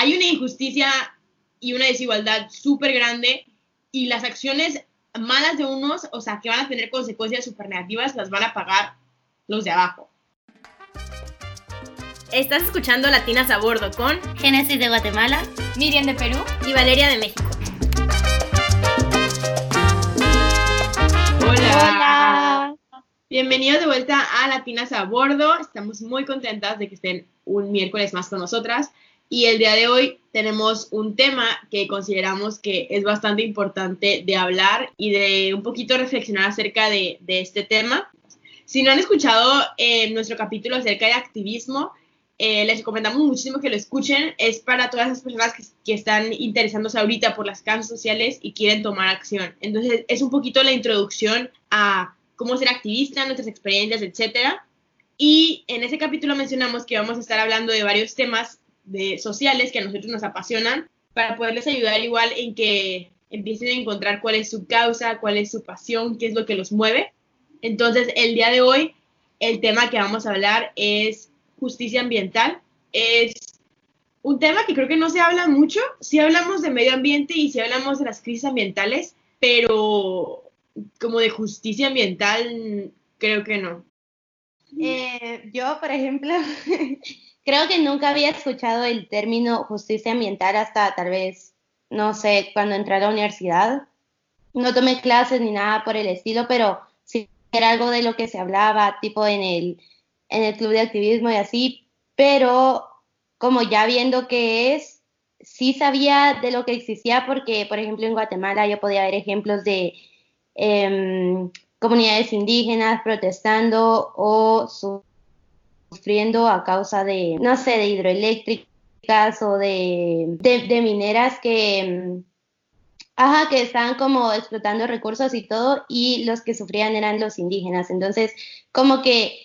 hay una injusticia y una desigualdad súper grande y las acciones malas de unos, o sea, que van a tener consecuencias súper negativas, las van a pagar los de abajo. Estás escuchando Latinas a Bordo con Génesis de Guatemala, Miriam de Perú y Valeria de México. Hola. Bienvenidos de vuelta a Latinas a Bordo. Estamos muy contentas de que estén un miércoles más con nosotras. Y el día de hoy tenemos un tema que consideramos que es bastante importante de hablar y de un poquito reflexionar acerca de, de este tema. Si no han escuchado eh, nuestro capítulo acerca de activismo, eh, les recomendamos muchísimo que lo escuchen. Es para todas las personas que, que, están interesándose ahorita por las causas sociales y quieren tomar acción. Entonces, es un poquito la introducción a cómo ser activista, nuestras experiencias, etcétera. Y en ese capítulo mencionamos que vamos a estar hablando de varios temas de sociales que a nosotros nos apasionan para poderles ayudar igual en que empiecen a encontrar cuál es su causa, cuál es su pasión, qué es lo que los mueve. Entonces, el día de hoy, el tema que vamos a hablar es justicia ambiental. Es un tema que creo que no se habla mucho. Sí hablamos de medio ambiente y sí hablamos de las crisis ambientales, pero como de justicia ambiental, creo que no. Eh, yo, por ejemplo, creo que nunca había escuchado el término justicia ambiental hasta tal vez, no sé, cuando entré a la universidad. No tomé clases ni nada por el estilo, pero sí era algo de lo que se hablaba, tipo en el, en el club de activismo y así, pero como ya viendo qué es, sí sabía de lo que existía porque, por ejemplo, en Guatemala yo podía ver ejemplos de eh, comunidades indígenas protestando o sufriendo a causa de, no sé, de hidroeléctricas o de, de, mineras que, ajá, que estaban como explotando recursos y todo, y los que sufrían eran los indígenas. Entonces, como que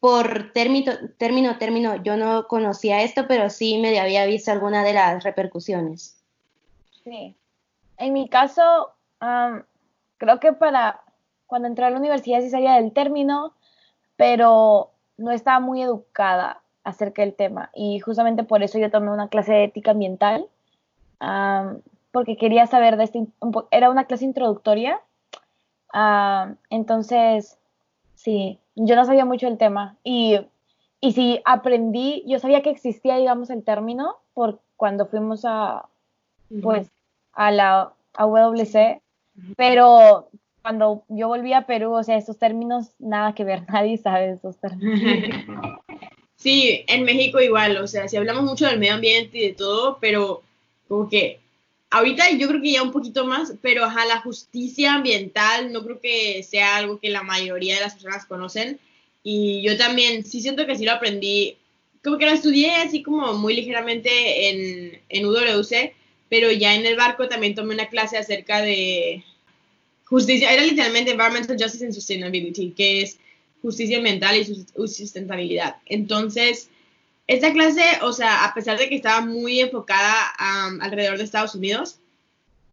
por término, término, término, yo no conocía esto, pero sí me había visto alguna de las repercusiones. Sí. En mi caso, um, creo que para cuando entré a la universidad sí sabía del término, pero no estaba muy educada acerca del tema. Y justamente por eso yo tomé una clase de ética ambiental, um, porque quería saber de este, era una clase introductoria. Uh, entonces, sí, yo no sabía mucho del tema. Y, y sí, aprendí, yo sabía que existía, digamos, el término por cuando fuimos a, pues, a la a WC, pero cuando yo volví a Perú, o sea, esos términos, nada que ver, nadie sabe esos términos. Sí, en México igual, o sea, si hablamos mucho del medio ambiente y de todo, pero como que ahorita yo creo que ya un poquito más, pero ajá, la justicia ambiental no creo que sea algo que la mayoría de las personas conocen. Y yo también sí siento que sí lo aprendí, como que lo estudié así como muy ligeramente en, en UWC, pero ya en el barco también tomé una clase acerca de justicia, era literalmente Environmental Justice and Sustainability, que es justicia ambiental y sustentabilidad. Entonces, esta clase, o sea, a pesar de que estaba muy enfocada um, alrededor de Estados Unidos,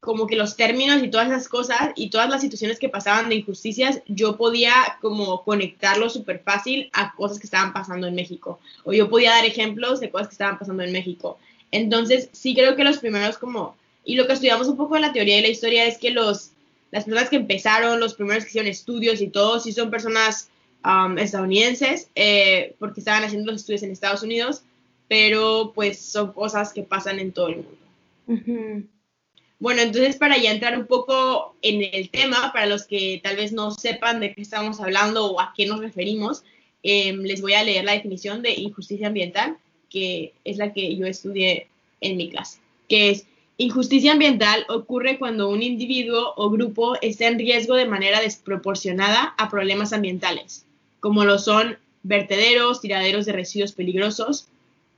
como que los términos y todas esas cosas y todas las situaciones que pasaban de injusticias, yo podía como conectarlo súper fácil a cosas que estaban pasando en México. O yo podía dar ejemplos de cosas que estaban pasando en México. Entonces, sí creo que los primeros como, y lo que estudiamos un poco en la teoría de la historia es que los, las personas que empezaron, los primeros que hicieron estudios y todo, sí son personas um, estadounidenses, eh, porque estaban haciendo los estudios en Estados Unidos, pero pues son cosas que pasan en todo el mundo. Uh -huh. Bueno, entonces para ya entrar un poco en el tema, para los que tal vez no sepan de qué estamos hablando o a qué nos referimos, eh, les voy a leer la definición de injusticia ambiental, que es la que yo estudié en mi clase, que es injusticia ambiental ocurre cuando un individuo o grupo está en riesgo de manera desproporcionada a problemas ambientales, como lo son vertederos, tiraderos de residuos peligrosos,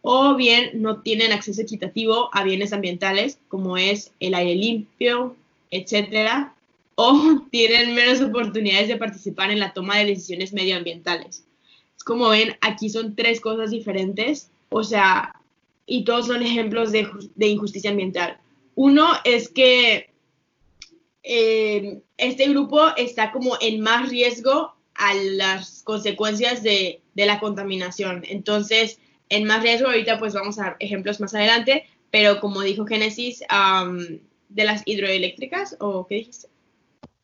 o bien no tienen acceso equitativo a bienes ambientales, como es el aire limpio, etcétera, o tienen menos oportunidades de participar en la toma de decisiones medioambientales. Como ven, aquí son tres cosas diferentes, o sea, y todos son ejemplos de, de injusticia ambiental. Uno es que eh, este grupo está como en más riesgo a las consecuencias de, de, la contaminación. Entonces, en más riesgo, ahorita pues vamos a dar ejemplos más adelante, pero como dijo Génesis, de las hidroeléctricas, ¿o qué dijiste?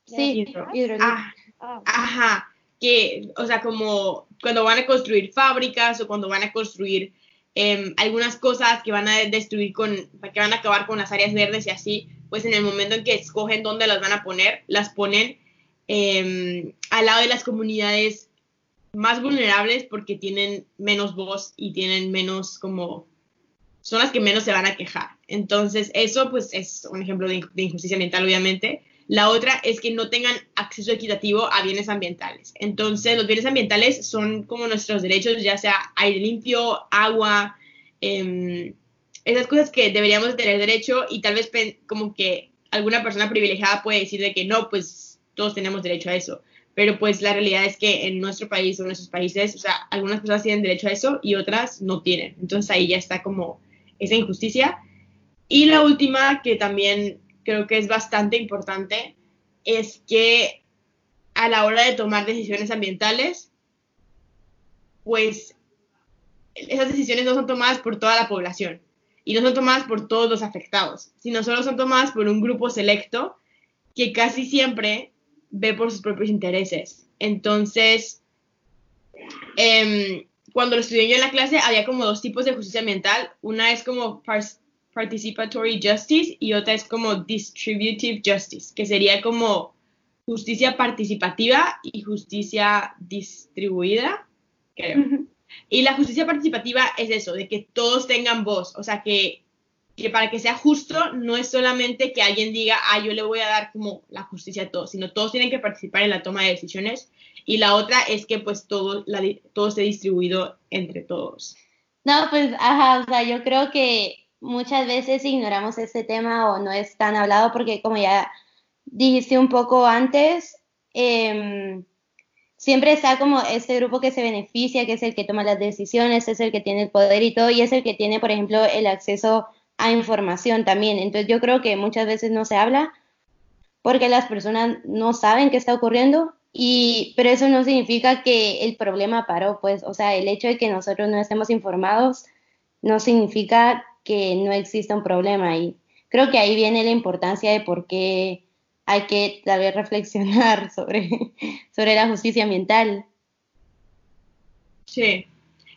Sí, hidroeléctricas. Ah, ajá, que, o sea, como cuando van a construir fábricas o cuando van a construir em, algunas cosas que van a destruir con, que van a acabar con las áreas verdes y así, pues en el momento en que escogen dónde las van a poner, las ponen em, al lado de las comunidades más vulnerables porque tienen menos voz y tienen menos como son las que menos se van a quejar. Entonces, eso pues es un ejemplo de, injusticia ambiental, obviamente. La otra es que no tengan acceso equitativo a bienes ambientales. Entonces, los bienes ambientales son como nuestros derechos, ya sea aire limpio, agua, em, esas cosas que deberíamos tener derecho y tal vez como que alguna persona privilegiada puede decir de que no, pues todos tenemos derecho a eso. Pero pues la realidad es que en nuestro país o en nuestros países, o sea, algunas personas tienen derecho a eso y otras no tienen. Entonces ahí ya está como esa injusticia. Y la última, que también creo que es bastante importante, es que a la hora de tomar decisiones ambientales, pues esas decisiones no son tomadas por toda la población y no son tomadas por todos los afectados, sino solo son tomadas por un grupo selecto que casi siempre ve por sus propios intereses. Entonces, eh, cuando lo estudié yo en la clase, había como dos tipos de justicia ambiental. Una es como participatory justice y otra es como distributive justice, que sería como justicia participativa y justicia distribuida, creo. Y la justicia participativa es eso, de que todos tengan voz, o sea, que, que, para que sea justo no es solamente que alguien diga, ah, yo le voy a dar como la justicia a todos, sino todos tienen que participar en la toma de decisiones y la otra es que pues todo, la, todo esté distribuido entre todos. No, pues, ajá, o sea, yo creo que muchas veces ignoramos este tema o no es tan hablado porque como ya dijiste un poco antes, em, siempre está como este grupo que se beneficia, que es el que toma las decisiones, es el que tiene el poder y todo, y es el que tiene, por ejemplo, el acceso a información también. Entonces yo creo que muchas veces no se habla porque las personas no saben qué está ocurriendo y, pero eso no significa que el problema paró, pues, o sea, el hecho de que nosotros no estemos informados no significa que no exista un problema y creo que ahí viene la importancia de por qué hay que tal vez reflexionar sobre, sobre la justicia ambiental. Sí.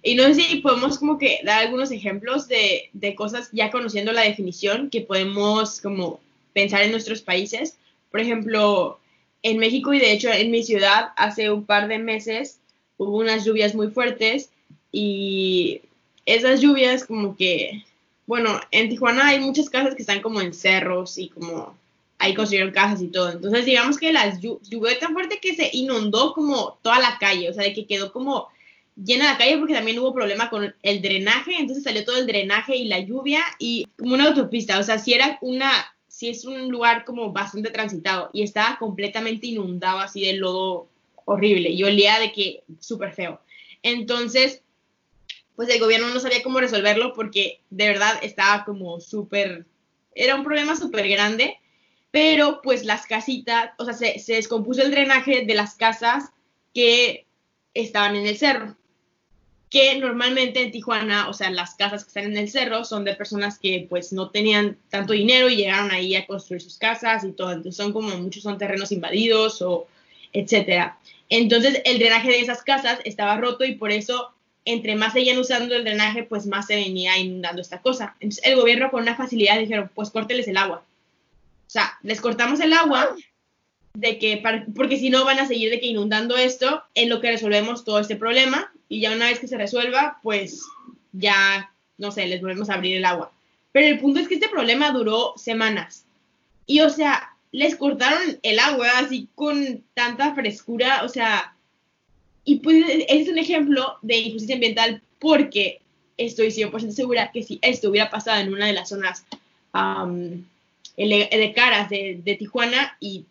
Y no sé si podemos como que dar algunos ejemplos de, de cosas ya conociendo la definición que podemos como pensar en nuestros países. Por ejemplo, en México y de hecho en mi ciudad hace un par de meses hubo unas lluvias muy fuertes y esas lluvias como que, bueno, en Tijuana hay muchas casas que están como en cerros y como ahí construyeron casas y todo. Entonces digamos que las lluvias tan fuerte que se inundó como toda la calle, o sea, de que quedó como llena la calle porque también hubo problema con el drenaje, entonces salió todo el drenaje y la lluvia y como una autopista, o sea, si era una sí es un lugar como bastante transitado y estaba completamente inundado así de lodo horrible y olía de que súper feo. Entonces, pues el gobierno no sabía cómo resolverlo porque de verdad estaba como súper, era un problema súper grande, pero pues las casitas, o sea, se, se descompuso el drenaje de las casas que estaban en el cerro que normalmente en Tijuana, o sea, las casas que están en el cerro son de personas que pues no tenían tanto dinero y llegaron ahí a construir sus casas y todo, entonces son como muchos son terrenos invadidos o etcétera. Entonces el drenaje de esas casas estaba roto y por eso entre más seguían usando el drenaje, pues más se venía inundando esta cosa. Entonces el gobierno con una facilidad dijeron, pues córteles el agua. O sea, les cortamos el agua de que porque si no van a seguir de que inundando esto en lo que resolvemos todo este problema y ya una vez que se resuelva, pues ya, no sé, les volvemos a abrir el agua. Pero el punto es que este problema duró semanas. Y o sea, les cortaron el agua así con tanta frescura, o sea, y pues es un ejemplo de injusticia ambiental porque estoy 100% segura que si esto hubiera pasado en una de las zonas de caras de, de Tijuana y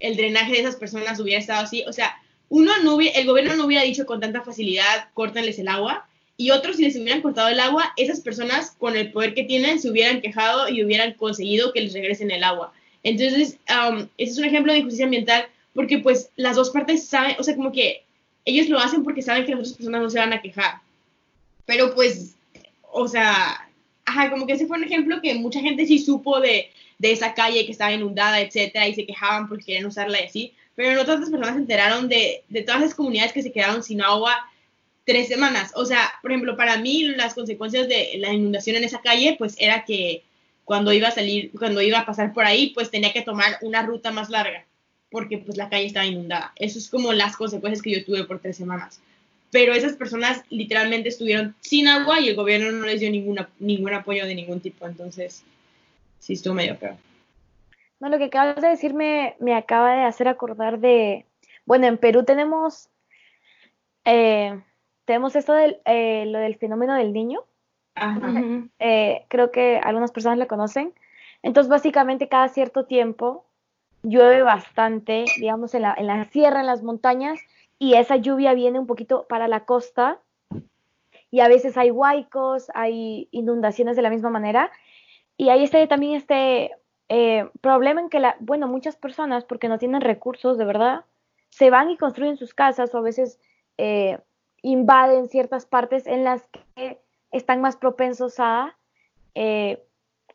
el drenaje de esas personas hubiera estado así, o sea, uno no el gobierno no hubiera dicho con tanta facilidad, córtenles el agua, y otros, si les hubieran cortado el agua, esas personas con el poder que tienen se hubieran quejado y hubieran conseguido que les regresen el agua. Entonces, um, ese es un ejemplo de injusticia ambiental porque pues las dos partes saben, o sea, como que ellos lo hacen porque saben que las otras personas no se van a quejar. Pero pues, o sea, ajá, como que ese fue un ejemplo que mucha gente sí supo de, de esa calle que estaba inundada, etcétera, y se quejaban porque querían usarla y así, pero no todas las personas se enteraron de, de todas las comunidades que se quedaron sin agua tres semanas. O sea, por ejemplo, para mí las consecuencias de la inundación en esa calle, pues era que cuando iba a salir, cuando iba a pasar por ahí, pues tenía que tomar una ruta más larga, porque pues la calle estaba inundada. Eso es como las consecuencias que yo tuve por tres semanas pero esas personas literalmente estuvieron sin agua y el gobierno no les dio ninguna, ningún apoyo de ningún tipo, entonces sí estuvo medio feo. No, lo que acabas de decir me, acaba de hacer acordar de, bueno, en Perú tenemos, eh, tenemos esto del, eh, lo del fenómeno del niño. Eh, creo que algunas personas lo conocen. Entonces, básicamente, cada cierto tiempo llueve bastante, digamos, en la, en la sierra, en las montañas, y esa lluvia viene un poquito para la costa y a veces hay huaicos, hay inundaciones de la misma manera. Y ahí está también este eh, problema en que, la, bueno, muchas personas, porque no tienen recursos de verdad, se van y construyen sus casas o a veces eh, invaden ciertas partes en las que están más propensos a, eh,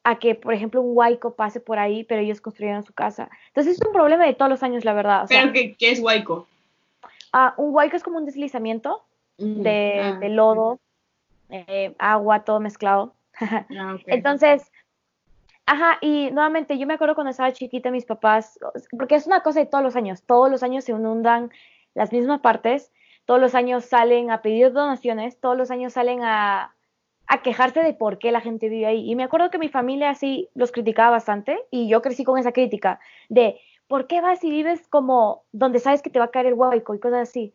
a que, por ejemplo, un huaico pase por ahí, pero ellos construyeron su casa. Entonces es un problema de todos los años, la verdad. ¿Pero qué, qué es huaico? Ah, un huaico es como un deslizamiento mm, de, ah, lodo, eh, agua, todo mezclado. Ah, Entonces, ajá, y nuevamente yo me acuerdo cuando estaba chiquita, mis papás, porque es una cosa de todos los años, todos los años se inundan las mismas partes, todos los años salen a pedir donaciones, todos los años salen a, a quejarse de por qué la gente vive ahí. Y me acuerdo que mi familia así los criticaba bastante y yo crecí con esa crítica de ¿por qué vas y vives como donde sabes que te va a caer el huaico y cosas así?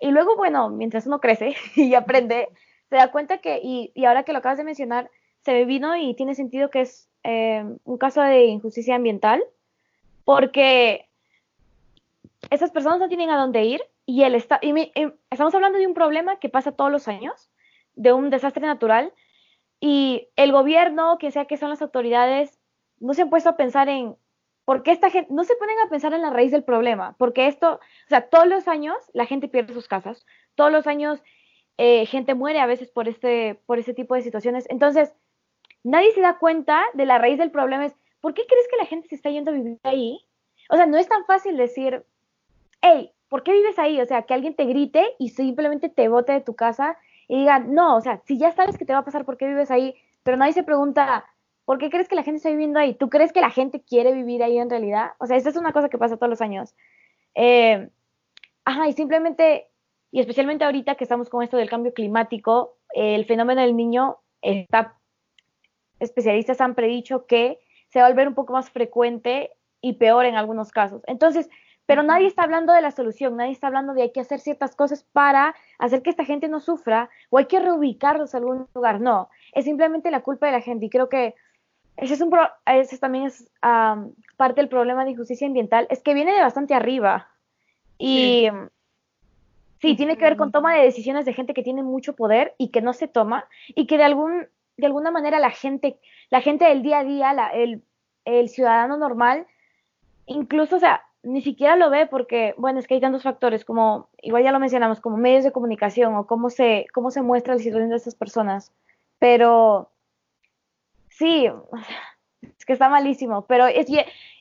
Y luego, bueno, mientras uno crece y aprende, se da cuenta que, y, ahora que lo acabas de mencionar, se me vino y tiene sentido que es eh, un caso de injusticia ambiental, porque esas personas no tienen a dónde ir y, él está, y estamos hablando de un problema que pasa todos los años, de un desastre natural, y el gobierno, que sea que son las autoridades, no se han puesto a pensar en porque esta gente, no se ponen a pensar en la raíz del problema, porque esto, o sea, todos los años la gente pierde sus casas, todos los años eh, gente muere a veces por este, por este tipo de situaciones. Entonces, nadie se da cuenta de la raíz del problema. Es, ¿por qué crees que la gente se está yendo a vivir ahí? O sea, no es tan fácil decir, hey, ¿por qué vives ahí? O sea, que alguien te grite y simplemente te bote de tu casa y diga, no, o sea, si ya sabes que te va a pasar, ¿por qué vives ahí? Pero nadie se pregunta, ¿Por qué crees que la gente está viviendo ahí? ¿Tú crees que la gente quiere vivir ahí en realidad? O sea, esa es una cosa que pasa todos los años. Eh, ajá, y simplemente, y especialmente ahorita que estamos con esto del cambio climático, el fenómeno del niño está, especialistas han predicho que se va a volver un poco más frecuente y peor en algunos casos. Entonces, pero nadie está hablando de la solución, nadie está hablando de hay que hacer ciertas cosas para hacer que esta gente no sufra o hay que reubicarlos a algún lugar. No, es simplemente la culpa de la gente y creo que ese, es un ese también es parte del problema de injusticia ambiental, es que viene de bastante arriba. Y sí. tiene que ver con toma de decisiones de gente que tiene mucho poder y que no se toma, y que de, algún, de alguna manera la gente, la gente del día a día, el, el ciudadano normal, incluso, o sea, ni siquiera lo ve porque, bueno, es que hay tantos factores, como, igual ya lo mencionamos, como medios de comunicación o cómo se, cómo se muestra la situación de estas personas. Pero sí, es que está malísimo, pero es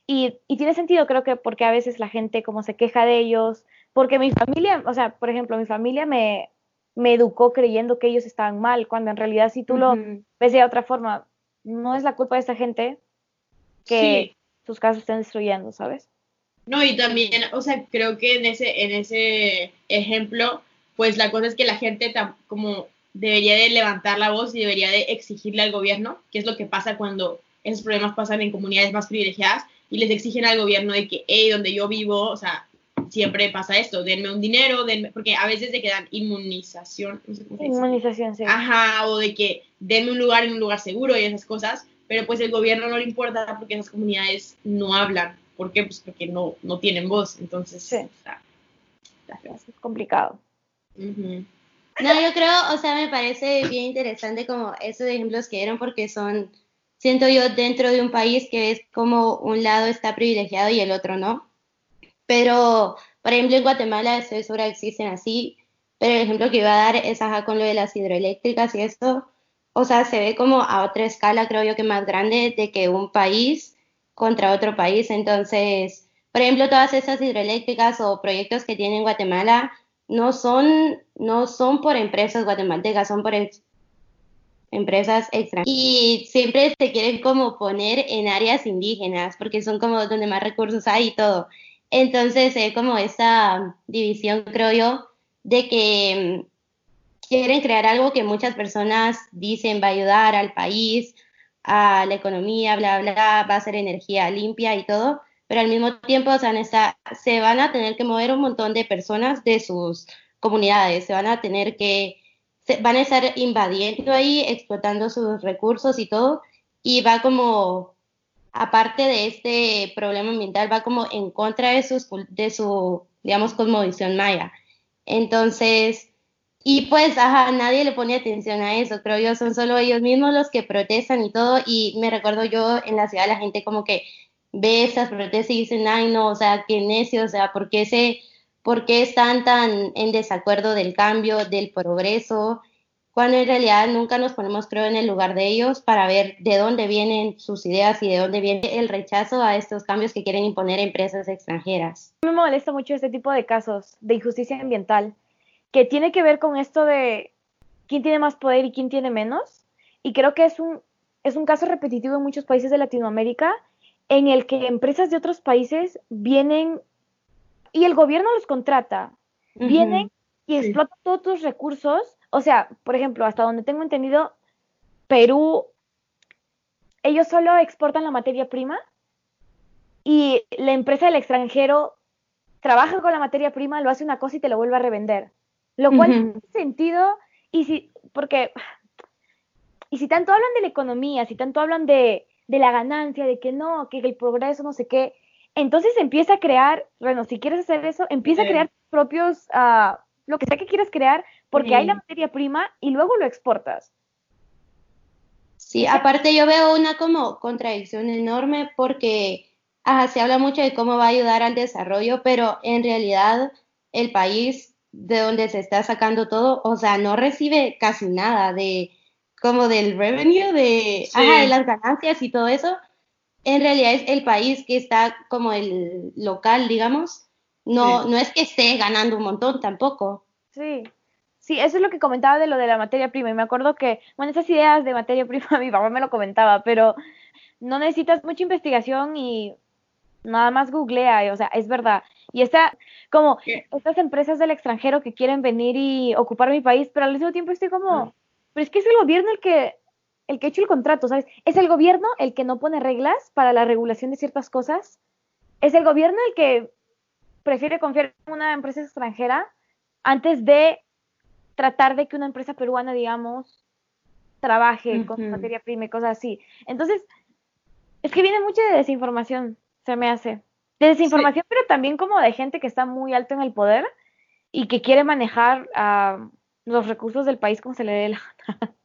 y, y, tiene sentido creo que porque a veces la gente como se queja de ellos, porque mi familia, o sea, por ejemplo, mi familia me, me educó creyendo que ellos estaban mal, cuando en realidad si tú lo ves de otra forma, no es la culpa de esta gente que sus casas estén destruyendo, ¿sabes? No, y también, o sea, creo que en ese, en ese ejemplo, pues la cosa es que la gente como debería de levantar la voz y debería de exigirle al gobierno, que es lo que pasa cuando esos problemas pasan en comunidades más privilegiadas y les exigen al gobierno de que, hey, donde yo vivo, o sea, siempre pasa esto, denme un dinero, denme, porque a veces de que dan inmunización. inmunización, sí. Ajá, o de que denme un lugar en un lugar seguro y esas cosas, pero pues el gobierno no le importa porque esas comunidades no hablan. ¿Por qué? Pues porque no, no tienen voz, entonces sí. es complicado. No, yo creo, o sea, me parece bien interesante como esos ejemplos que dieron porque son, siento yo, dentro de un país que es como un lado está privilegiado y el otro no. Pero, por ejemplo, en Guatemala estoy segura que existen así, pero el ejemplo que iba a dar es ajá con lo de las hidroeléctricas y esto. o sea, se ve como a otra escala, creo yo que más grande de que un país contra otro país. Entonces, por ejemplo, todas esas hidroeléctricas o proyectos que tiene Guatemala no son, no son por empresas guatemaltecas, son por empresas extranjeras. Y siempre se quieren como poner en áreas indígenas, porque son como donde más recursos hay y todo. Entonces, es como esa división, creo yo, de que mm, quieren crear algo que muchas personas dicen va a ayudar al país, a la economía, bla, bla, va a ser energía limpia y todo, pero al mismo tiempo o sea, se van a tener que mover un montón de personas de sus comunidades, se van a tener que, se, van a estar invadiendo ahí, explotando sus recursos y todo, y va como, aparte de este problema ambiental, va como en contra de, sus, de su, digamos, cosmovisión maya. Entonces, y pues, ajá, nadie le pone atención a eso, creo yo, son solo ellos mismos los que protestan y todo, y me recuerdo yo en la ciudad la gente como que ve esas protestas y dicen, ay no, o sea, qué necio, o sea, ¿por qué, se, ¿por qué están tan en desacuerdo del cambio, del progreso? Cuando en realidad nunca nos ponemos, creo, en el lugar de ellos para ver de dónde vienen sus ideas y de dónde viene el rechazo a estos cambios que quieren imponer empresas extranjeras. Me molesta mucho este tipo de casos de injusticia ambiental, que tiene que ver con esto de quién tiene más poder y quién tiene menos. Y creo que es un, es un caso repetitivo en muchos países de Latinoamérica en el que empresas de otros países vienen y el gobierno los contrata, vienen y explotan todos tus recursos. O sea, por ejemplo, hasta donde tengo entendido, Perú, ellos solo exportan la materia prima y la empresa del extranjero trabaja con la materia prima, lo hace una cosa y te lo vuelve a revender. Lo cual tiene sentido, y si, porque, y si tanto hablan de la economía, si tanto hablan de, de la ganancia, de que no, que el progreso, no sé qué. Entonces empieza a crear, bueno, si quieres hacer eso, empieza a crear propios, uh, lo que sea que quieras crear, porque hay la materia prima y luego lo exportas. Sí, aparte yo veo una como contradicción enorme porque se habla mucho de cómo va a ayudar al desarrollo, pero en realidad el país de donde se está sacando todo, o sea, no recibe casi nada de, como del revenue, de, de las ganancias y todo eso, en realidad es el país que está como el local, digamos. No, no es que esté ganando un montón tampoco. Sí, sí, eso es lo que comentaba de lo de la materia prima. Y me acuerdo que, bueno, esas ideas de materia prima, mi papá me lo comentaba, pero no necesitas mucha investigación y nada más googlea, o sea, es verdad. Y está como estas empresas del extranjero que quieren venir y ocupar mi país, pero al mismo tiempo estoy como, pero es que es el gobierno el que, el que ha hecho el contrato, ¿sabes? Es el gobierno el que no pone reglas para la regulación de ciertas cosas. Es el gobierno el que prefiere confiar en una empresa extranjera antes de tratar de que una empresa peruana, digamos, trabaje con materia prima y cosas así. Entonces, es que viene mucha de desinformación, se me hace. De desinformación, pero también como de gente que está muy alto en el poder y que quiere manejar a los recursos del país como se le dé la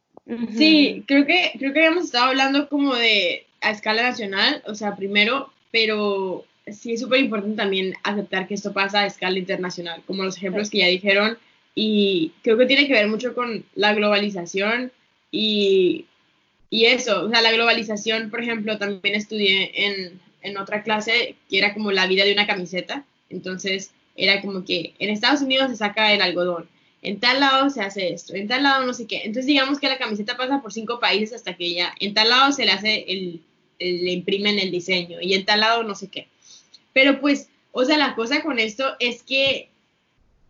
Sí, creo que, creo que habíamos estado hablando como de a escala nacional, o sea, primero, pero sí es súper importante también aceptar que esto pasa a escala internacional, como los ejemplos que ya dijeron, y creo que tiene que ver mucho con la globalización y, y eso, o sea, la globalización, por ejemplo, también estudié en, en otra clase que era como la vida de una camiseta, entonces era como que en Estados Unidos se saca el algodón, en tal lado se hace esto, en tal lado no sé qué. Entonces digamos que la camiseta pasa por cinco países hasta que ya, en tal lado se le hace el, le imprimen el diseño y en tal lado no sé qué. Pero pues, o sea, la cosa con esto es que,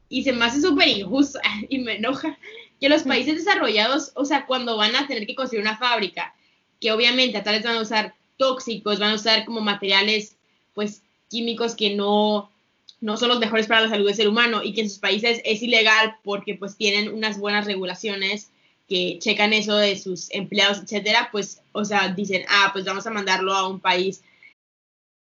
y se me hace súper injusto y me enoja, que los países desarrollados, o sea, cuando van a tener que construir una fábrica, que obviamente a tal vez van a usar tóxicos, van a usar como materiales, pues, químicos que no, no son los mejores para la salud del ser humano y que en sus países es ilegal porque pues tienen unas buenas regulaciones que checan eso de sus empleados, etcétera, pues, o sea, dicen, ah, pues vamos a mandarlo a un país,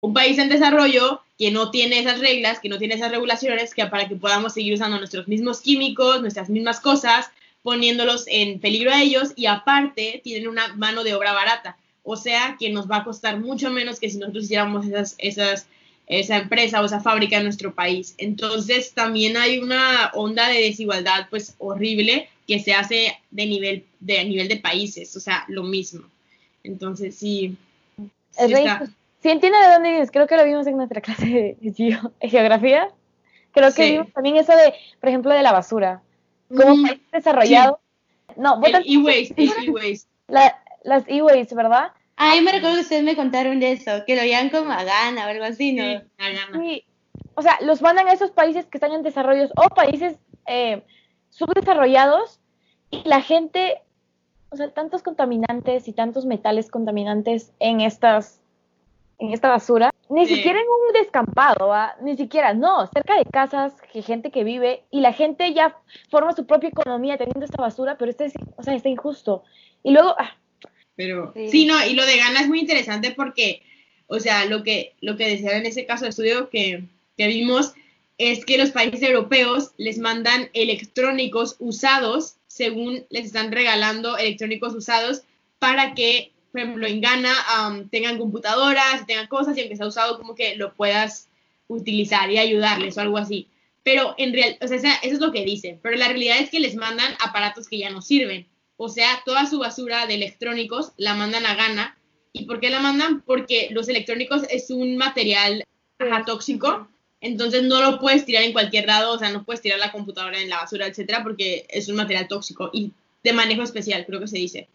un país en desarrollo que no tiene esas reglas, que no tiene esas regulaciones, que para que podamos seguir usando nuestros mismos químicos, nuestras mismas cosas, poniéndolos en peligro a ellos y aparte tienen una mano de obra barata, o sea, que nos va a costar mucho menos que si nosotros hiciéramos esas, esas esa empresa o esa fábrica en nuestro país. Entonces también hay una onda de desigualdad pues horrible que se hace de nivel de, nivel de países, o sea, lo mismo. Entonces, sí. sí, entiendo de dónde vienes, creo que lo vimos en nuestra clase de, geografía. Creo que vimos también eso de, por ejemplo, de la basura. Como país desarrollado. No, e-waste, e-waste. Las e-waste, ¿verdad? Ay, me recuerdo que ustedes me contaron de eso, que lo veían como a gana o algo así, ¿no? Sí, a. Sí. O sea, los mandan a esos países que están en desarrollo o países eh, subdesarrollados y la gente, o sea, tantos contaminantes y tantos metales contaminantes en estas en esta basura, ni siquiera en un descampado, ni siquiera, no, cerca de casas, que gente que vive y la gente ya forma su propia economía teniendo esta basura, pero este, o sea, está injusto. Y luego, ah, pero sí. no, y lo de Ghana es muy interesante porque, o sea, lo que, lo que decía en ese caso de estudio que, que vimos es que los países europeos les mandan electrónicos usados, según les están regalando electrónicos usados, para que, por ejemplo, en Ghana tengan computadoras, tengan cosas y aunque sea usado, como que lo puedas utilizar y ayudarles o algo así. Pero en realidad, o sea, eso es lo que dicen, pero la realidad es que les mandan aparatos que ya no sirven. O sea, toda su basura de electrónicos la mandan a Ghana. ¿Y por qué la mandan? Porque los electrónicos es un material tóxico, entonces no lo puedes tirar en cualquier lado, o sea, no puedes tirar la computadora en la basura, etcétera, porque es un material tóxico y de manejo especial, creo que se dice.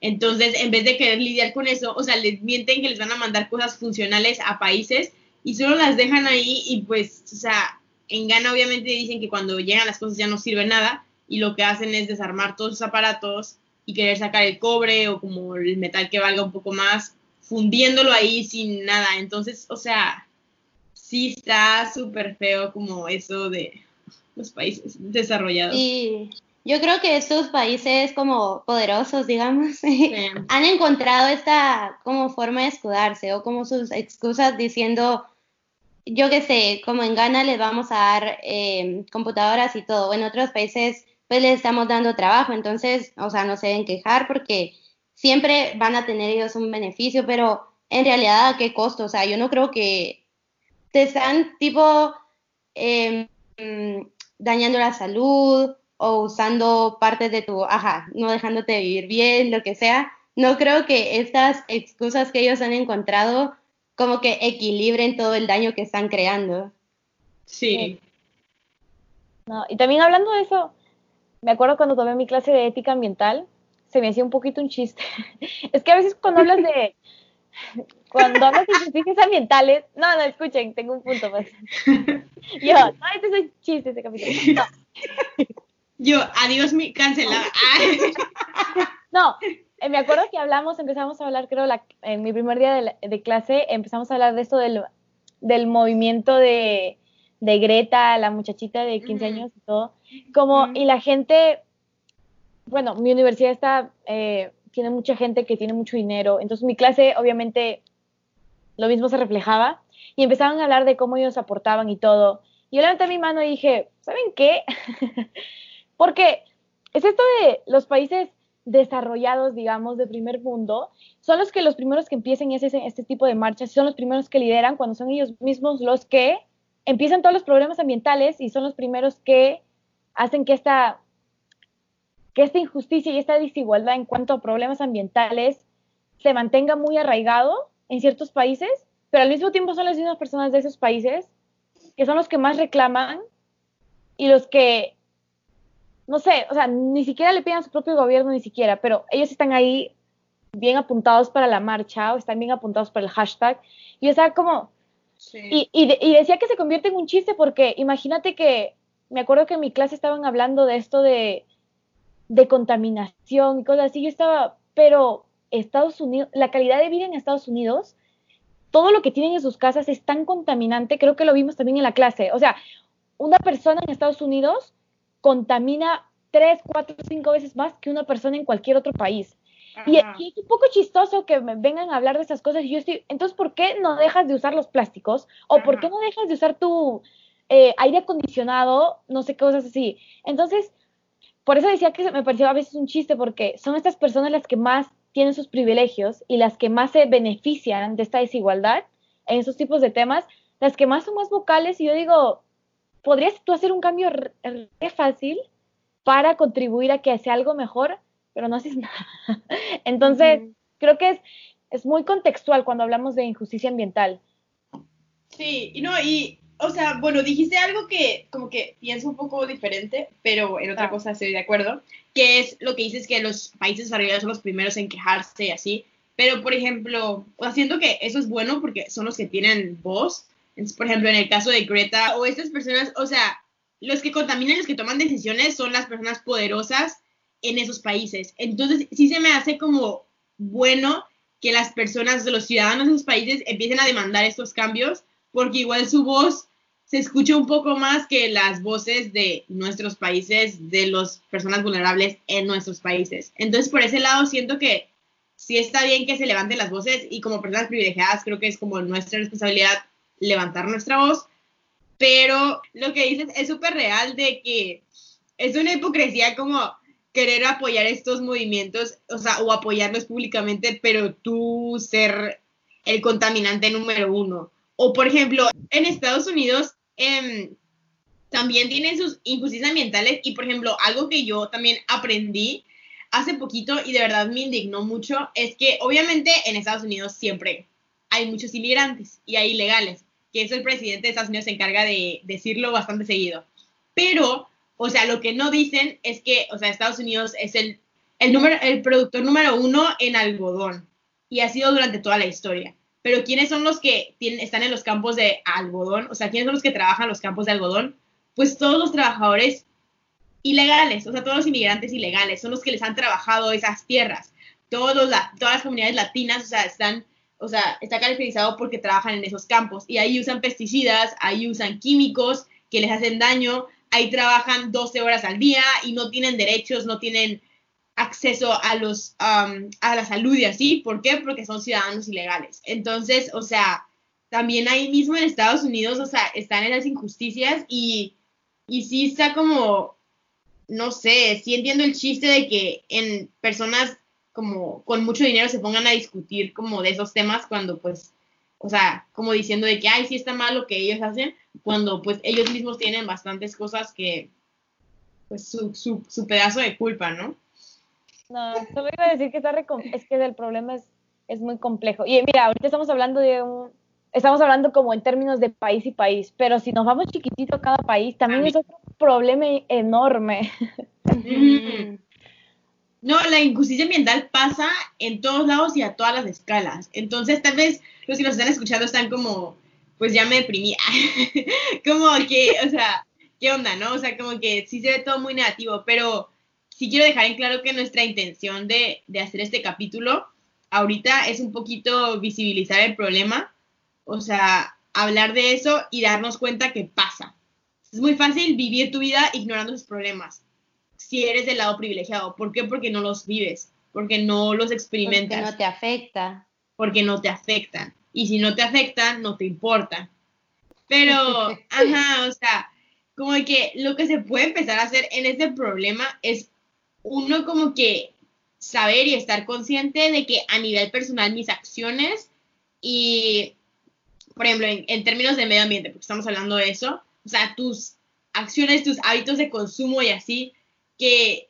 Entonces, en vez de querer lidiar con eso, o sea, les mienten que les van a mandar cosas funcionales a países y solo las dejan ahí y pues, o sea, en Ghana obviamente dicen que cuando llegan las cosas ya no sirve nada, y lo que hacen es desarmar todos sus aparatos y querer sacar el cobre o como el metal que valga un poco más, fundiéndolo ahí sin nada. Entonces, o sea, sí está súper feo como eso de los países desarrollados. Y yo creo que estos países como poderosos, digamos, han encontrado esta como forma de escudarse o como sus excusas diciendo, yo qué sé, como en Ghana les vamos a dar eh, computadoras y todo. En otros países pues les estamos dando trabajo, entonces, o sea, no se deben quejar porque siempre van a tener ellos un beneficio, pero en realidad a qué costo, o sea, yo no creo que te están tipo em, dañando la salud o usando partes de tu, ajá, no dejándote vivir bien, lo que sea. No creo que estas excusas que ellos han encontrado como que equilibren todo el daño que están creando. Sí. No, y también hablando de eso, me acuerdo cuando tomé mi clase de ética ambiental, se me hacía un poquito un chiste. es que a veces cuando hablas de cuando hablas de justicias ambientales, no, no, escuchen, tengo un punto más. Yo, no, este es un chiste ese capítulo. Yo, adiós, mi cancelada. no, eh, me acuerdo que hablamos, empezamos a hablar, creo, en mi primer día de, de, clase, empezamos a hablar de esto del, del movimiento de, de Greta, la muchachita de 15 años y todo, como, y la gente, bueno, mi universidad está, eh, tiene mucha gente que tiene mucho dinero, entonces mi clase obviamente lo mismo se reflejaba y empezaban a hablar de cómo ellos aportaban y todo. Y yo levanté mi mano y dije, ¿saben qué? Porque es esto de los países desarrollados, digamos, de primer mundo, son los que los primeros que empiecen ese, este tipo de marchas, son los primeros que lideran cuando son ellos mismos los que empiezan todos los problemas ambientales y son los primeros que hacen que esta, que esta injusticia y esta desigualdad en cuanto a problemas ambientales se mantenga muy arraigado en ciertos países, pero al mismo tiempo son las mismas personas de esos países que son los que más reclaman y los que, no sé, o sea, ni siquiera le piden a su propio gobierno, ni siquiera, pero ellos están ahí bien apuntados para la marcha o están bien apuntados para el hashtag. Y o sea, como, y, decía que se convierte en un chiste porque imagínate que, me acuerdo que en mi clase estaban hablando de esto de, de contaminación y cosas así, yo estaba, pero Estados Unidos, la calidad de vida en Estados Unidos, todo lo que tienen en sus casas es tan contaminante, creo que lo vimos también en la clase, o sea, una persona en Estados Unidos contamina tres, cuatro, cinco veces más que una persona en cualquier otro país. Y, es un poco chistoso que me vengan a hablar de esas cosas y yo estoy, entonces, ¿por qué no dejas de usar los plásticos? ¿O por qué no dejas de usar tu eh, aire acondicionado? No sé, cosas así. Entonces, por eso decía que me pareció a veces un chiste, porque son estas personas las que más tienen sus privilegios y las que más se benefician de esta desigualdad en esos tipos de temas, las que más son más vocales y yo digo, ¿podrías tú hacer un cambio re, fácil? para contribuir a que sea algo mejor, pero no haces nada. Entonces, creo que es, es muy contextual cuando hablamos de injusticia ambiental. Sí, y no, y, o sea, bueno, dijiste algo que como que pienso un poco diferente, pero en otra ah. cosa estoy de acuerdo, que es lo que dices que los países desarrollados son los primeros en quejarse y así, pero por ejemplo, o sea, siento que eso es bueno porque son los que tienen voz, por ejemplo, en el caso de Greta o estas personas, o sea, los que contaminan, los que toman decisiones son las personas poderosas en esos países. Entonces, sí se me hace como bueno que las personas, los ciudadanos de esos países empiecen a demandar estos cambios, porque igual su voz se escucha un poco más que las voces de nuestros países, de las personas vulnerables en nuestros países. Entonces, por ese lado, siento que sí está bien que se levanten las voces y como personas privilegiadas, creo que es como nuestra responsabilidad levantar nuestra voz, pero lo que dices es súper real de que es una hipocresía como querer apoyar estos movimientos, o sea, o apoyarlos públicamente, pero tú ser el contaminante número uno. O, por ejemplo, en Estados Unidos em, también tienen sus injusticias ambientales y, por ejemplo, algo que yo también aprendí hace poquito y de verdad me indignó mucho es que obviamente en Estados Unidos siempre hay muchos inmigrantes y hay ilegales, que eso el presidente de Estados Unidos se encarga de decirlo bastante seguido. Pero o sea, lo que no dicen es que, o sea, Estados Unidos es el, el, número, el productor número uno en algodón y ha sido durante toda la historia. Pero ¿quiénes son los que están en los campos de algodón? O sea, ¿quiénes son los que trabajan en los campos de algodón? Pues todos los trabajadores ilegales, o sea, todos los inmigrantes ilegales, son los que les han trabajado esas tierras. Todos todas las comunidades latinas, o sea, están, o sea, está caracterizado porque trabajan en esos campos y ahí usan pesticidas, ahí usan químicos que les hacen daño, ahí trabajan 12 horas al día y no tienen derechos, no tienen acceso a los um, a la salud y así. ¿Por qué? Porque son ciudadanos ilegales. Entonces, o sea, también ahí mismo en Estados Unidos, o sea, están en las injusticias y, y sí está como, no sé, sí entiendo el chiste de que en personas como con mucho dinero se pongan a discutir como de esos temas cuando pues o sea, como diciendo de que, ay, sí está mal lo que ellos hacen, cuando pues ellos mismos tienen bastantes cosas que, pues su, su, su pedazo de culpa, ¿no? No, solo iba a decir que está es que el problema es, es muy complejo. Y mira, ahorita estamos hablando de un, estamos hablando como en términos de país y país, pero si nos vamos chiquitito a cada país, también es otro problema enorme. No, la injusticia ambiental pasa en todos lados y a todas las escalas. Entonces, tal vez los que nos están escuchando están como, pues ya me deprimí. como que, o sea, ¿qué onda, no? O sea, como que sí se ve todo muy negativo, pero sí quiero dejar en claro que nuestra intención de, de hacer este capítulo ahorita es un poquito visibilizar el problema, o sea, hablar de eso y darnos cuenta que pasa. Es muy fácil vivir tu vida ignorando sus problemas si eres del lado privilegiado. ¿Por qué? Porque no los vives, porque no los experimentas. Porque no te afecta. Porque no te afectan. Y si no te afectan, no te importa. Pero, ajá, o sea, como que lo que se puede empezar a hacer en este problema es uno como que saber y estar consciente de que a nivel personal mis acciones y, por ejemplo, en, términos de medio ambiente, porque estamos hablando de eso, o sea, tus acciones, tus hábitos de consumo y así que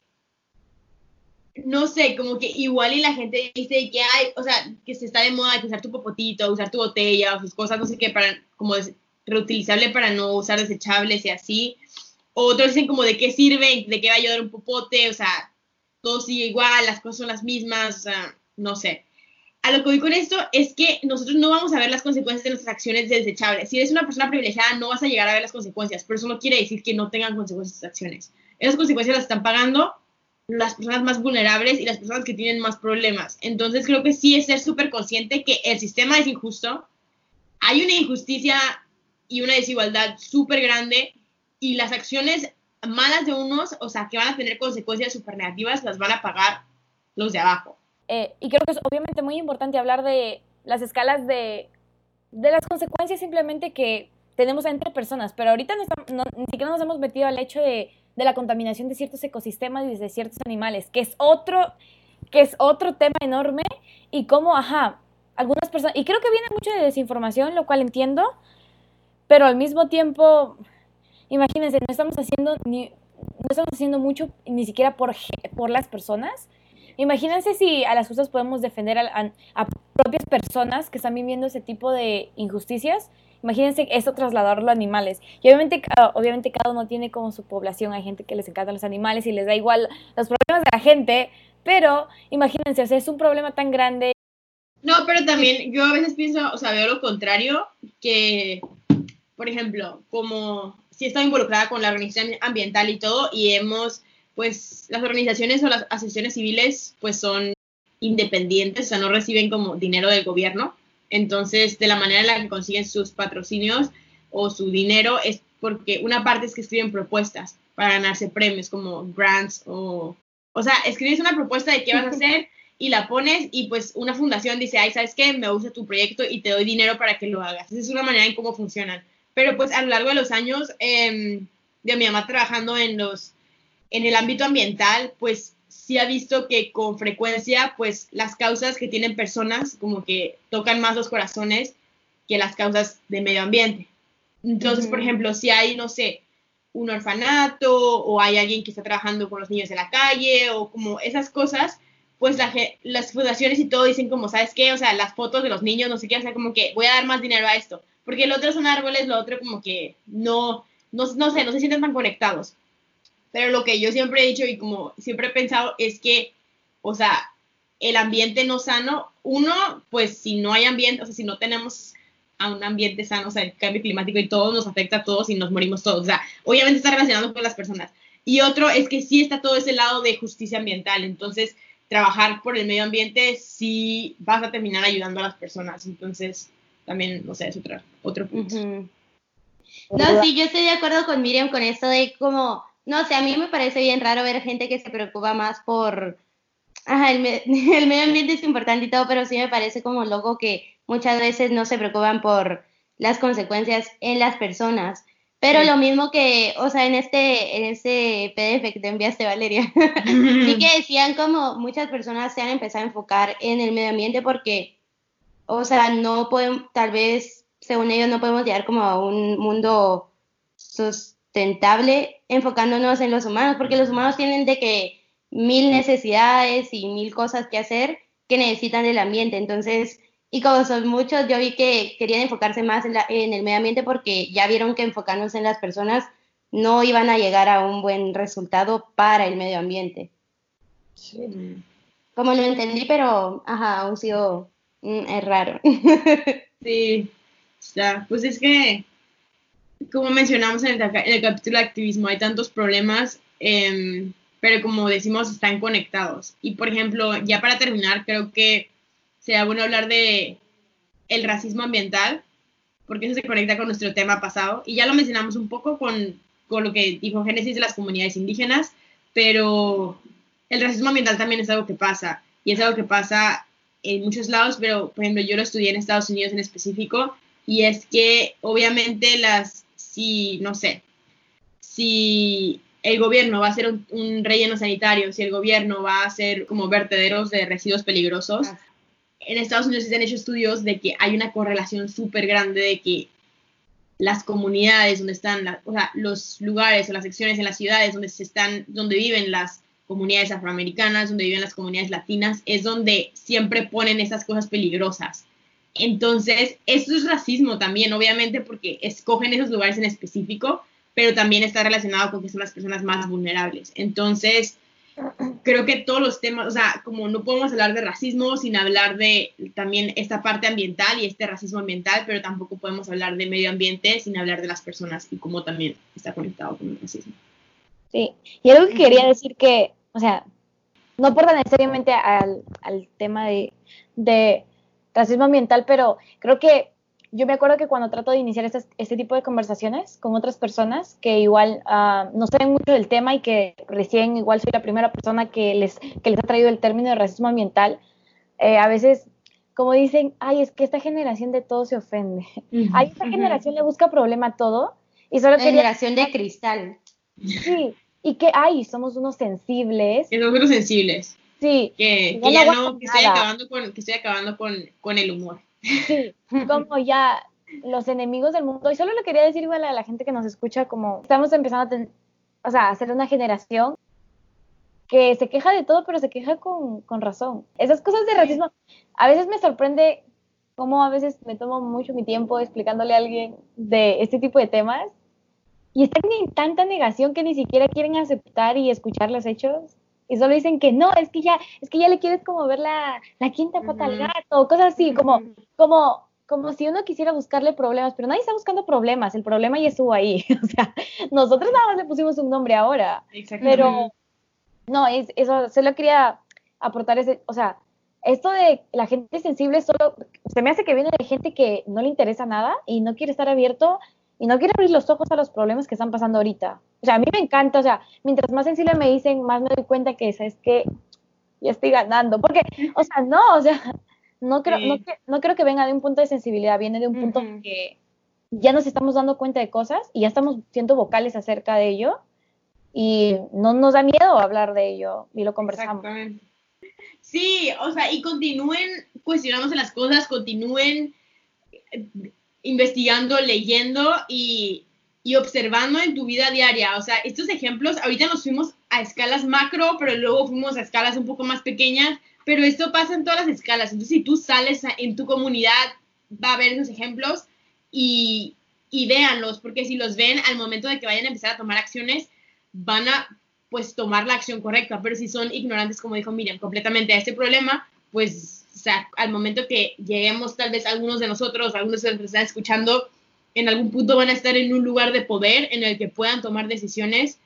no sé, como que igual y la gente dice que hay, o sea, que se está de moda que usar tu popotito, usar tu botella o sus cosas, no sé qué, para como reutilizable para no usar desechables y así. Otros dicen como de qué sirve, de qué va a ayudar un popote, o sea, todo sigue igual, las cosas son las mismas, o sea, no sé. A lo que voy con esto es que nosotros no vamos a ver las consecuencias de nuestras acciones desechables. Si eres una persona privilegiada, no vas a llegar a ver las consecuencias, pero eso no quiere decir que no tengan consecuencias tus acciones. Esas consecuencias las están pagando las personas más vulnerables y las personas que tienen más problemas. Entonces creo que sí es ser súper consciente que el sistema es injusto, hay una injusticia y una desigualdad súper grande y las acciones malas de unos, o sea, que van a tener consecuencias súper negativas, las van a pagar los de abajo. Eh, y creo que es obviamente muy importante hablar de las escalas de, de las consecuencias simplemente que tenemos entre personas, pero ahorita ni siquiera nos hemos metido al hecho de de la contaminación de ciertos ecosistemas y de ciertos animales, que es otro, que es otro tema enorme y cómo, ajá, algunas personas, y creo que viene mucho de desinformación, lo cual entiendo, pero al mismo tiempo, imagínense, no estamos haciendo ni, no estamos haciendo mucho ni siquiera por, por las personas. Imagínense si a las justas podemos defender a, a, propias personas que están viviendo ese tipo de injusticias. Imagínense eso trasladarlo a animales. Y obviamente, obviamente cada uno tiene como su población. Hay gente que les encantan los animales y les da igual los problemas de la gente. Pero imagínense, o sea, es un problema tan grande. No, pero también yo a veces pienso, o sea, veo lo contrario, que, por ejemplo, como si he involucrada con la organización ambiental y todo, y hemos, pues, las organizaciones o las asociaciones civiles, pues son independientes, o sea, no reciben como dinero del gobierno. Entonces, de la manera en la que consiguen sus patrocinios o su dinero es porque una parte es que escriben propuestas para ganarse premios como grants o o sea, escribes una propuesta de qué vas a hacer y la pones y pues una fundación dice, ay, ¿sabes qué? Me gusta tu proyecto y te doy dinero para que lo hagas. Esa es una manera en cómo funcionan. Pero pues a lo largo de los años em, de mi mamá trabajando en los, en el ámbito ambiental, pues sí ha visto que con frecuencia, pues las causas que tienen personas como que tocan más los corazones que las causas de medio ambiente. Entonces, por ejemplo, si hay, no sé, un orfanato o hay alguien que está trabajando con los niños en la calle o como esas cosas, pues las fundaciones y todo dicen como, ¿sabes qué? O sea, las fotos de los niños, no sé qué, o sea, como que voy a dar más dinero a esto, porque el otro son árboles, lo otro como que no, no, no sé, no se sienten tan conectados. Pero lo que yo siempre he dicho y como siempre he pensado es que, o sea, el ambiente no sano, uno, pues si no hay ambiente, o sea, si no tenemos a un ambiente sano, o sea, el cambio climático y todo nos afecta a todos y nos morimos todos. O sea, obviamente está relacionado con las personas. Y otro es que sí está todo ese lado de justicia ambiental. Entonces, trabajar por el medio ambiente sí vas a terminar ayudando a las personas. Entonces, también, no sé, es otro, otro punto. No, sí, yo estoy de acuerdo con Miriam con esto de como, no sé, a mí me parece bien raro ver gente que se preocupa más por, ajá, el, el medio ambiente es importante y todo, pero sí me parece como loco que muchas veces no se preocupan por las consecuencias en las personas. Pero lo mismo que, o sea, en este, en este PDF que te enviaste, Valeria, sí que decían como muchas personas se han empezado a enfocar en el medio ambiente porque, o sea, no pueden, tal vez, según ellos, no podemos llegar como a un mundo sustentable enfocándonos en los humanos, porque los humanos tienen de que mil necesidades y mil cosas que hacer que necesitan del ambiente. Entonces, y como son muchos, yo vi que querían enfocarse más en, el medio ambiente porque ya vieron que enfocándose en las personas no iban a llegar a un buen resultado para el medio ambiente. Sí. Como lo entendí, pero ajá, aún sido mm, es raro. sí, ya, pues es que, como mencionamos en el, capítulo de activismo, hay tantos problemas, em, pero como decimos, están conectados. Y por ejemplo, ya para terminar, creo que sería bueno hablar de el racismo ambiental, porque eso se conecta con nuestro tema pasado. Y ya lo mencionamos un poco con, con lo que dijo Génesis de las comunidades indígenas, pero el racismo ambiental también es algo que pasa, y es algo que pasa en muchos lados, pero por ejemplo yo lo estudié en Estados Unidos en específico, y es que obviamente las, si, no sé, si el gobierno va a hacer un, un, relleno sanitario, si el gobierno va a hacer como vertederos de residuos peligrosos, en Estados Unidos se han hecho estudios de que hay una correlación súper grande de que las comunidades donde están, o sea, los lugares o las secciones en las ciudades donde se están, donde viven las comunidades afroamericanas, donde viven las comunidades latinas, es donde siempre ponen esas cosas peligrosas. Entonces, eso es racismo también, obviamente, porque escogen esos lugares en específico, pero también está relacionado con que son las personas más vulnerables. Entonces, creo que todos los temas, o sea, como no podemos hablar de racismo sin hablar de también esta parte ambiental y este racismo ambiental, pero tampoco podemos hablar de medio ambiente sin hablar de las personas y cómo también está conectado con el racismo. Sí, y algo que quería decir que, o sea, no aporta necesariamente al, al tema de, de racismo ambiental, pero creo que yo me acuerdo que cuando trato de iniciar este, este tipo de conversaciones con otras personas que igual uh, no saben mucho del tema y que recién igual soy la primera persona que les, que les ha traído el término de racismo ambiental, eh, a veces como dicen, ay, es que esta generación de todo se ofende. ay, esta generación le busca problema a todo. Y solo la generación de cristal. Sí, y que, ay, somos unos sensibles. Que somos unos sensibles. Sí. Que, ya no, que estoy acabando, con, que estoy acabando con, con el humor. Sí, como ya los enemigos del mundo. Y solo le quería decir igual a la gente que nos escucha, como estamos empezando a o sea, ser una generación que se queja de todo, pero se queja con, con razón. Esas cosas de racismo, a veces me sorprende cómo a veces me tomo mucho mi tiempo explicándole a alguien de este tipo de temas y están en tanta negación que ni siquiera quieren aceptar y escuchar los hechos y solo dicen que no, es que ya, es que ya le quieres como ver la, la quinta pata al gato, cosas así, como, como, como si uno quisiera buscarle problemas, pero nadie está buscando problemas, el problema ya estuvo ahí, o sea, nosotros nada más le pusimos un nombre ahora, pero no, es, eso, solo quería aportar ese, o sea, esto de la gente sensible solo, se me hace que viene de gente que no le interesa nada y no quiere estar abierto y no quiere abrir los ojos a los problemas que están pasando ahorita. O sea, a mí me encanta, o sea, mientras más sensible me dicen, más me doy cuenta que es que ya estoy ganando. Porque, o sea, no, o sea, no creo, no, creo que venga de un punto de sensibilidad, viene de un punto que ya nos estamos dando cuenta de cosas y ya estamos siendo vocales acerca de ello y no nos da miedo hablar de ello y lo conversamos. Sí, o sea, y continúen cuestionándose las cosas, continúen investigando, leyendo y y observando en tu vida diaria. O sea, estos ejemplos, ahorita nos fuimos a escalas macro, pero luego fuimos a escalas un poco más pequeñas, pero esto pasa en todas las escalas. Entonces, si tú sales en tu comunidad, va a haber esos ejemplos y, y véanlos, porque si los ven al momento de que vayan a empezar a tomar acciones, van a pues tomar la acción correcta, pero si son ignorantes, como dijo Miriam, completamente a este problema, pues, sea, al momento que lleguemos, tal vez algunos de nosotros, algunos de los que están escuchando, en algún punto van a estar en un lugar de poder en el que puedan tomar decisiones,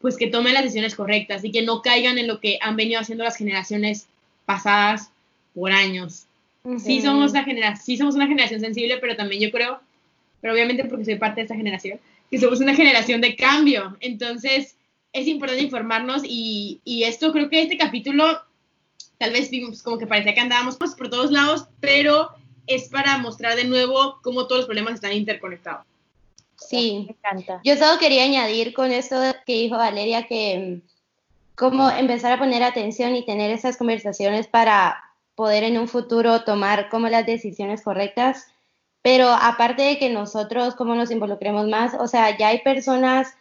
pues que tomen las decisiones correctas y que no caigan en lo que han venido haciendo las generaciones pasadas por años. Sí, somos una generación, sí somos una generación sensible, pero también yo creo, pero obviamente porque soy parte de esta generación, que somos una generación de cambio. Entonces, es importante informarnos y, y esto creo que este capítulo, tal vez vimos como que parecía que andábamos por todos lados, pero es para mostrar de nuevo cómo todos los problemas están interconectados. Sí, me encanta. Yo solo quería añadir con esto que dijo Valeria que mm, cómo empezar a poner atención y tener esas conversaciones para poder en un futuro tomar como las decisiones correctas. Pero aparte de que nosotros como nos involucremos más, o sea, ya hay personas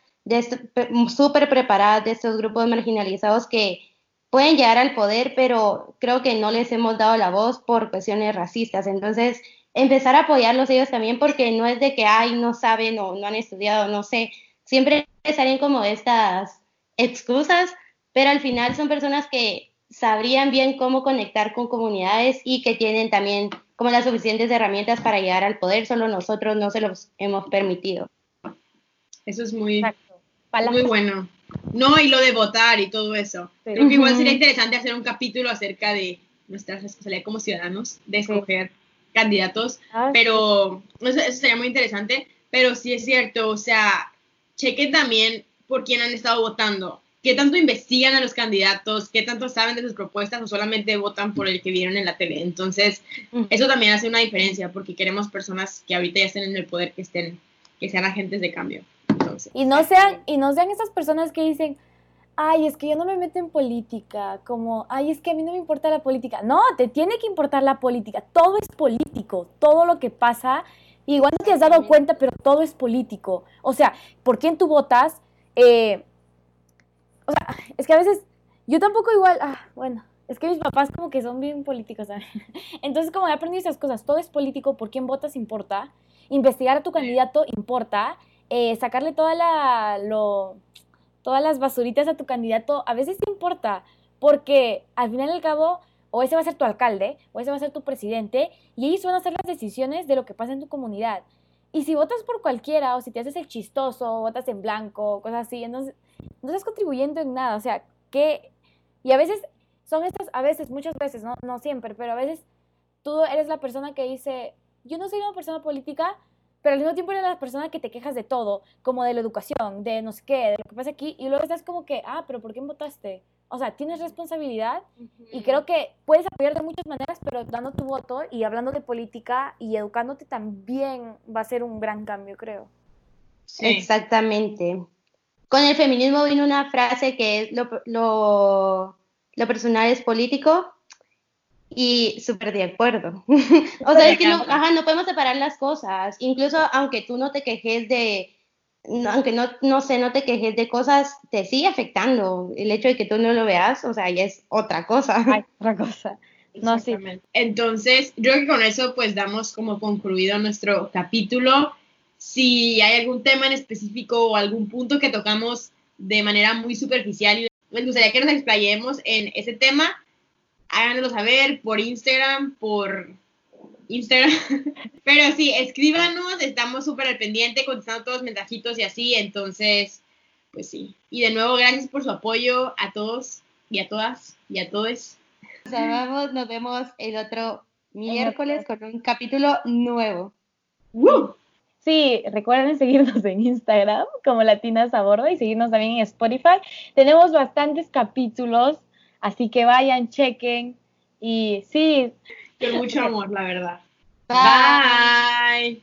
súper preparadas de estos grupos marginalizados que pueden llegar al poder, pero creo que no les hemos dado la voz por cuestiones racistas. Entonces, empezar a apoyarlos ellos también, porque no es de que, ay, no saben o no han estudiado, no sé. Siempre salen como estas excusas, pero al final son personas que sabrían bien cómo conectar con comunidades y que tienen también como las suficientes herramientas para llegar al poder, solo nosotros no se los hemos permitido. Eso es muy, muy bueno. No, y lo de votar y todo eso. Creo que igual sería interesante hacer un capítulo acerca de nuestra responsabilidad como ciudadanos de escoger candidatos, ah, pero eso, sería muy interesante. Pero sí es cierto, o sea, chequen también por quién han estado votando. ¿Qué tanto investigan a los candidatos? ¿Qué tanto saben de sus propuestas o solamente votan por el que vieron en la tele? Entonces, eso también hace una diferencia porque queremos personas que ahorita ya estén en el poder, que estén, que sean agentes de cambio. Y no sean, y no sean esas personas que dicen, ay, es que yo no me meto en política, como, ay, es que a mí no me importa la política. No, te tiene que importar la política. Todo es político, todo lo que pasa. Igual no te has dado cuenta, pero todo es político. O sea, ¿por quién tú votas? Eh, o sea, es que a veces yo tampoco igual, ah, bueno, es que mis papás como que son bien políticos, ¿sabes? Entonces como he aprendido esas cosas, todo es político, ¿por quién votas importa? Investigar a tu candidato importa eh, sacarle toda la, lo, todas las basuritas a tu candidato, a veces te importa, porque al final y al cabo, o ese va a ser tu alcalde, o ese va a ser tu presidente, y ellos van a hacer las decisiones de lo que pasa en tu comunidad. Y si votas por cualquiera, o si te haces el chistoso, votas en blanco, cosas así, entonces no estás contribuyendo en nada. O sea, que. Y a veces son estas, a veces, muchas veces, no, no siempre, pero a veces tú eres la persona que dice: Yo no soy una persona política, pero al mismo tiempo eres la persona que te quejas de todo, como de la educación, de no sé qué, de lo que pasa aquí, y luego estás como que, ah, pero ¿por qué votaste? O sea, tienes responsabilidad y creo que puedes apoyar de muchas maneras, pero dando tu voto y hablando de política y educándote también va a ser un gran cambio, creo. Sí. Exactamente. Con el feminismo vino una frase que es lo, lo, lo personal es político, y súper de acuerdo. o sea, es que no, ajá, no podemos separar las cosas. Incluso aunque tú no te quejes de, aunque no, no sé, no te quejes de cosas, te sigue afectando. El hecho de que tú no lo veas, o sea, ya es otra cosa. Ay, otra cosa. No, sí. Entonces, yo creo que con eso pues damos como concluido nuestro capítulo. Si hay algún tema en específico o algún punto que tocamos de manera muy superficial y les gustaría que nos explayemos en ese tema, háganoslo saber por Instagram, por Instagram. Pero sí, escríbanos, estamos súper al pendiente, contestando todos los mensajitos y así, entonces, pues sí. Y de nuevo, gracias por su apoyo a todos y a todas y a todos. Nos vemos, nos vemos el otro miércoles con un capítulo nuevo. Sí, recuerden seguirnos en Instagram como Latinas a Bordo y seguirnos también en Spotify. Tenemos bastantes capítulos, así que vayan, chequen y sí. Con mucho amor, la verdad. Bye.